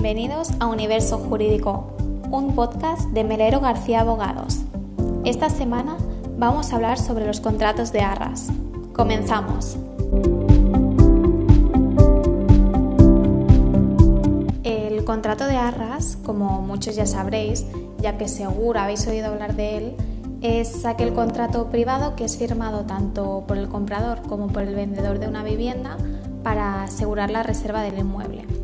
Bienvenidos a Universo Jurídico, un podcast de Melero García Abogados. Esta semana vamos a hablar sobre los contratos de arras. Comenzamos. El contrato de arras, como muchos ya sabréis, ya que seguro habéis oído hablar de él, es aquel contrato privado que es firmado tanto por el comprador como por el vendedor de una vivienda para asegurar la reserva del inmueble.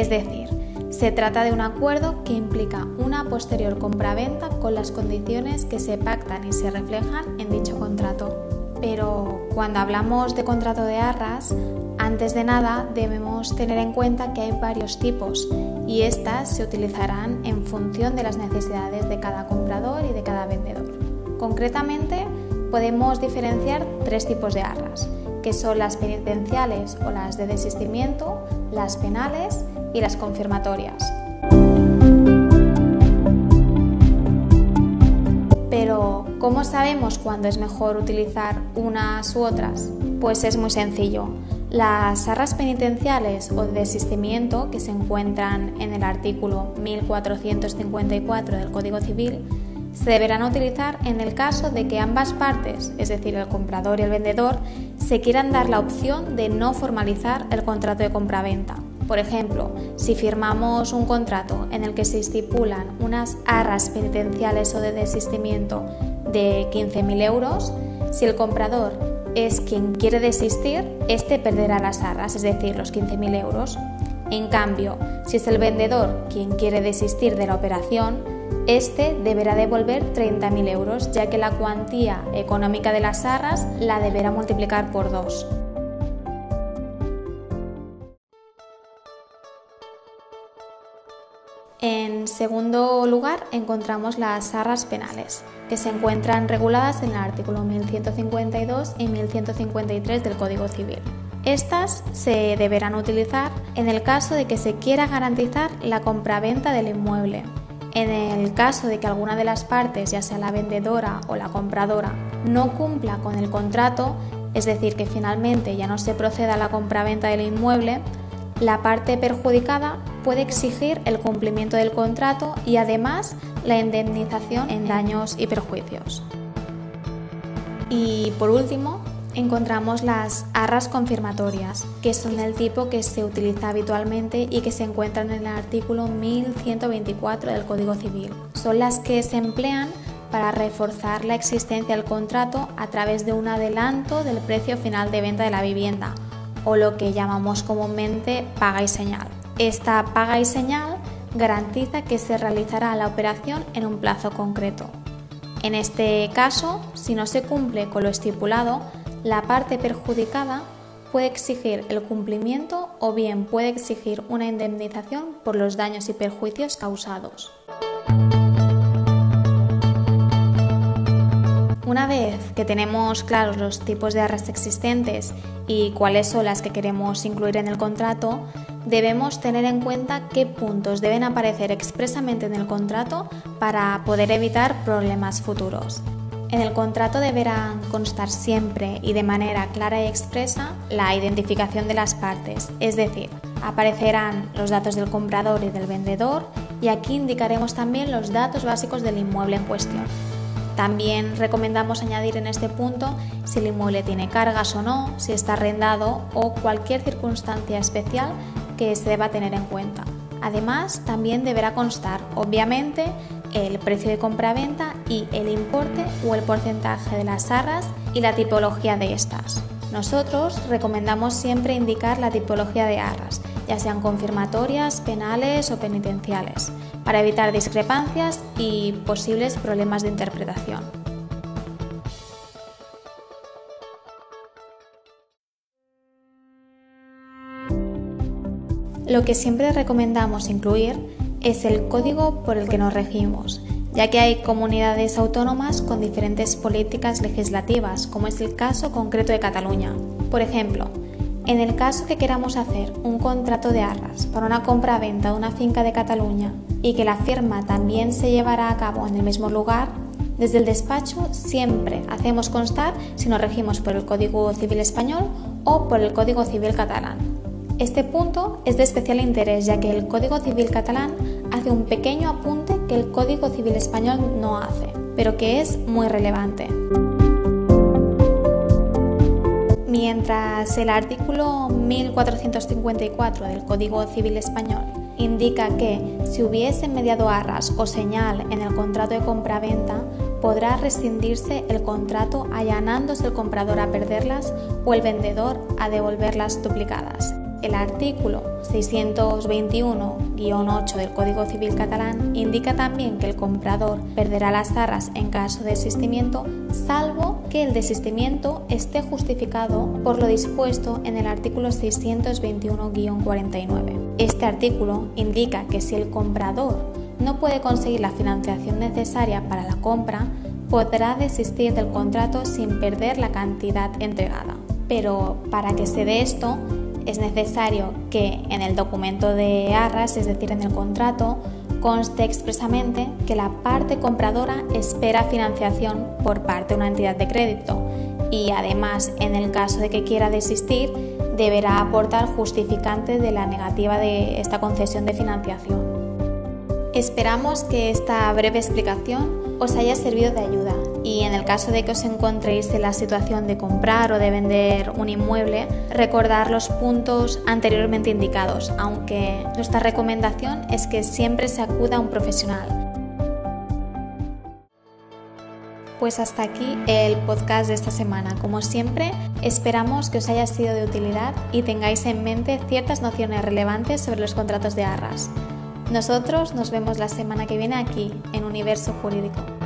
Es decir, se trata de un acuerdo que implica una posterior compraventa con las condiciones que se pactan y se reflejan en dicho contrato. Pero cuando hablamos de contrato de arras, antes de nada debemos tener en cuenta que hay varios tipos y estas se utilizarán en función de las necesidades de cada comprador y de cada vendedor. Concretamente, podemos diferenciar tres tipos de arras, que son las penitenciales o las de desistimiento, las penales y las confirmatorias. Pero, ¿cómo sabemos cuándo es mejor utilizar unas u otras? Pues es muy sencillo. Las arras penitenciales o de desistimiento que se encuentran en el artículo 1454 del Código Civil se deberán utilizar en el caso de que ambas partes, es decir, el comprador y el vendedor, se quieran dar la opción de no formalizar el contrato de compraventa por ejemplo, si firmamos un contrato en el que se estipulan unas arras penitenciales o de desistimiento de 15.000 euros, si el comprador es quien quiere desistir, este perderá las arras, es decir, los 15.000 euros. En cambio, si es el vendedor quien quiere desistir de la operación, este deberá devolver 30.000 euros, ya que la cuantía económica de las arras la deberá multiplicar por dos. En segundo lugar, encontramos las arras penales, que se encuentran reguladas en el artículo 1152 y 1153 del Código Civil. Estas se deberán utilizar en el caso de que se quiera garantizar la compraventa del inmueble, en el caso de que alguna de las partes, ya sea la vendedora o la compradora, no cumpla con el contrato, es decir, que finalmente ya no se proceda a la compraventa del inmueble, la parte perjudicada puede exigir el cumplimiento del contrato y además la indemnización en daños y perjuicios. Y por último, encontramos las arras confirmatorias, que son del tipo que se utiliza habitualmente y que se encuentran en el artículo 1124 del Código Civil. Son las que se emplean para reforzar la existencia del contrato a través de un adelanto del precio final de venta de la vivienda o lo que llamamos comúnmente paga y señal. Esta paga y señal garantiza que se realizará la operación en un plazo concreto. En este caso, si no se cumple con lo estipulado, la parte perjudicada puede exigir el cumplimiento o bien puede exigir una indemnización por los daños y perjuicios causados. Una vez que tenemos claros los tipos de arras existentes y cuáles son las que queremos incluir en el contrato, debemos tener en cuenta qué puntos deben aparecer expresamente en el contrato para poder evitar problemas futuros. En el contrato deberán constar siempre y de manera clara y expresa la identificación de las partes, es decir, aparecerán los datos del comprador y del vendedor y aquí indicaremos también los datos básicos del inmueble en cuestión. También recomendamos añadir en este punto si el inmueble tiene cargas o no, si está arrendado o cualquier circunstancia especial que se deba tener en cuenta. Además, también deberá constar, obviamente, el precio de compra-venta y el importe o el porcentaje de las arras y la tipología de estas. Nosotros recomendamos siempre indicar la tipología de arras, ya sean confirmatorias, penales o penitenciales, para evitar discrepancias y posibles problemas de interpretación. Lo que siempre recomendamos incluir es el código por el que nos regimos, ya que hay comunidades autónomas con diferentes políticas legislativas, como es el caso concreto de Cataluña. Por ejemplo, en el caso que queramos hacer un contrato de arras para una compra-venta de una finca de Cataluña y que la firma también se llevará a cabo en el mismo lugar, desde el despacho siempre hacemos constar si nos regimos por el Código Civil español o por el Código Civil catalán. Este punto es de especial interés ya que el Código Civil catalán hace un pequeño apunte que el Código Civil español no hace, pero que es muy relevante. Mientras el artículo 1454 del Código Civil español indica que si hubiese mediado arras o señal en el contrato de compra-venta, podrá rescindirse el contrato allanándose el comprador a perderlas o el vendedor a devolverlas duplicadas. El artículo 621-8 del Código Civil catalán indica también que el comprador perderá las arras en caso de desistimiento, salvo que el desistimiento esté justificado por lo dispuesto en el artículo 621-49. Este artículo indica que si el comprador no puede conseguir la financiación necesaria para la compra, podrá desistir del contrato sin perder la cantidad entregada. Pero para que se dé esto, es necesario que en el documento de arras, es decir, en el contrato, conste expresamente que la parte compradora espera financiación por parte de una entidad de crédito y además, en el caso de que quiera desistir, deberá aportar justificante de la negativa de esta concesión de financiación. Esperamos que esta breve explicación os haya servido de ayuda y en el caso de que os encontréis en la situación de comprar o de vender un inmueble, recordar los puntos anteriormente indicados, aunque nuestra recomendación es que siempre se acuda a un profesional. Pues hasta aquí el podcast de esta semana. Como siempre, esperamos que os haya sido de utilidad y tengáis en mente ciertas nociones relevantes sobre los contratos de arras. Nosotros nos vemos la semana que viene aquí en Universo Jurídico.